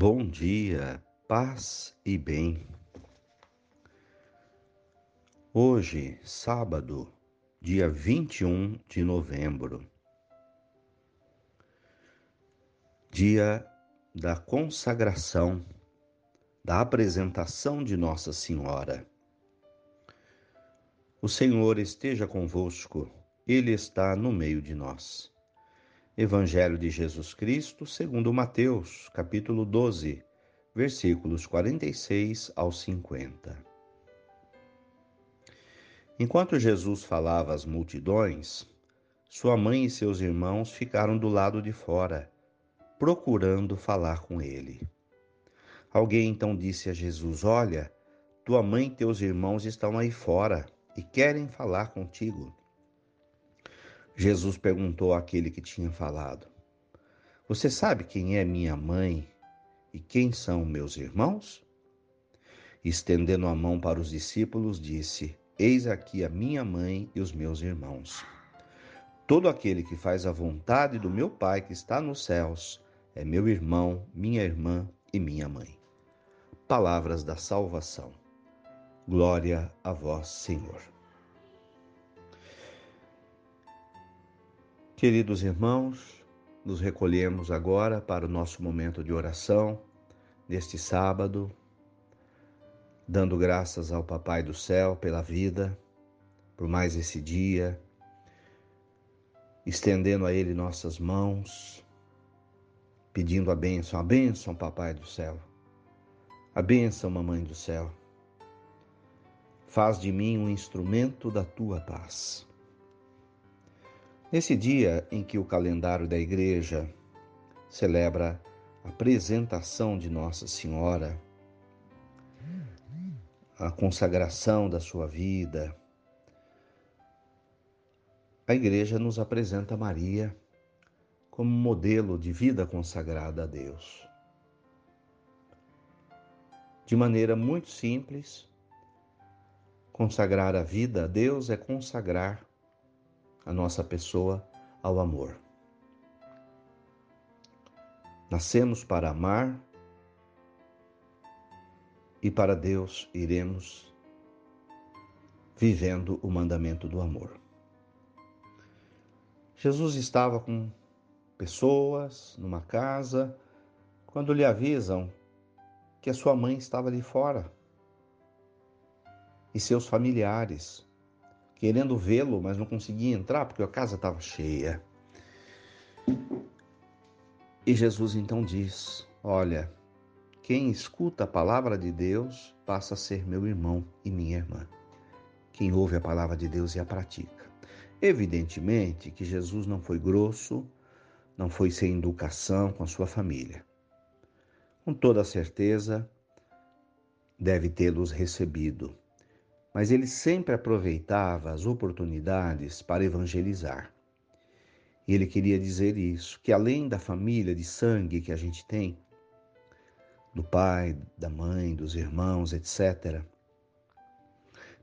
Bom dia, paz e bem. Hoje, sábado, dia 21 de novembro, dia da consagração, da apresentação de Nossa Senhora. O Senhor esteja convosco, Ele está no meio de nós. Evangelho de Jesus Cristo, segundo Mateus, capítulo 12, versículos 46 ao 50. Enquanto Jesus falava às multidões, sua mãe e seus irmãos ficaram do lado de fora, procurando falar com ele. Alguém então disse a Jesus: Olha, tua mãe e teus irmãos estão aí fora e querem falar contigo. Jesus perguntou àquele que tinha falado: Você sabe quem é minha mãe e quem são meus irmãos? Estendendo a mão para os discípulos, disse: Eis aqui a minha mãe e os meus irmãos. Todo aquele que faz a vontade do meu Pai que está nos céus é meu irmão, minha irmã e minha mãe. Palavras da salvação. Glória a vós, Senhor. Queridos irmãos, nos recolhemos agora para o nosso momento de oração, neste sábado, dando graças ao Papai do Céu pela vida, por mais esse dia, estendendo a Ele nossas mãos, pedindo a bênção, a bênção, Papai do Céu, a bênção, Mamãe do Céu. Faz de mim um instrumento da tua paz. Nesse dia em que o calendário da igreja celebra a apresentação de Nossa Senhora, a consagração da sua vida, a igreja nos apresenta Maria como modelo de vida consagrada a Deus. De maneira muito simples, consagrar a vida a Deus é consagrar a nossa pessoa ao amor. Nascemos para amar e para Deus iremos vivendo o mandamento do amor. Jesus estava com pessoas numa casa quando lhe avisam que a sua mãe estava ali fora e seus familiares querendo vê-lo, mas não conseguia entrar porque a casa estava cheia. E Jesus então diz: Olha, quem escuta a palavra de Deus passa a ser meu irmão e minha irmã. Quem ouve a palavra de Deus e a pratica. Evidentemente que Jesus não foi grosso, não foi sem educação com a sua família. Com toda certeza, deve tê-los recebido mas ele sempre aproveitava as oportunidades para evangelizar. E ele queria dizer isso, que além da família de sangue que a gente tem, do pai, da mãe, dos irmãos, etc.,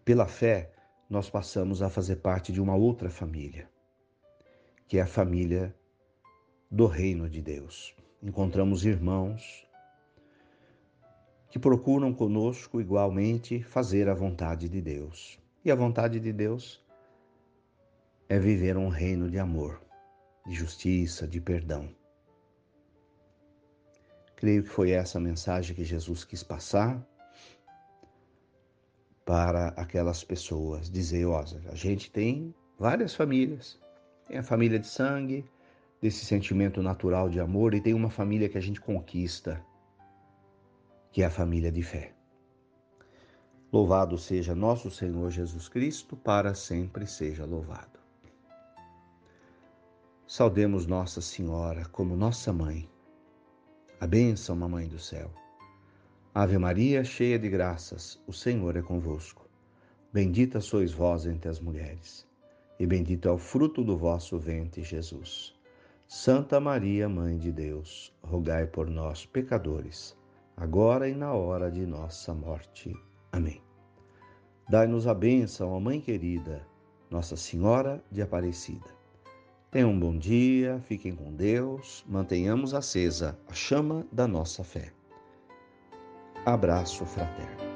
pela fé, nós passamos a fazer parte de uma outra família, que é a família do reino de Deus. Encontramos irmãos que procuram conosco igualmente fazer a vontade de Deus. E a vontade de Deus é viver um reino de amor, de justiça, de perdão. Creio que foi essa a mensagem que Jesus quis passar para aquelas pessoas. Dizer, ó, a gente tem várias famílias. Tem a família de sangue, desse sentimento natural de amor, e tem uma família que a gente conquista que é a família de fé. Louvado seja nosso Senhor Jesus Cristo, para sempre seja louvado. Saudemos Nossa Senhora como nossa mãe. A bênção, Mamãe do céu. Ave Maria, cheia de graças, o Senhor é convosco. Bendita sois vós entre as mulheres, e bendito é o fruto do vosso ventre, Jesus. Santa Maria, Mãe de Deus, rogai por nós, pecadores agora e na hora de nossa morte. Amém. Dai-nos a bênção, ó Mãe querida, Nossa Senhora de Aparecida. Tenham um bom dia, fiquem com Deus, mantenhamos acesa a chama da nossa fé. Abraço fraterno.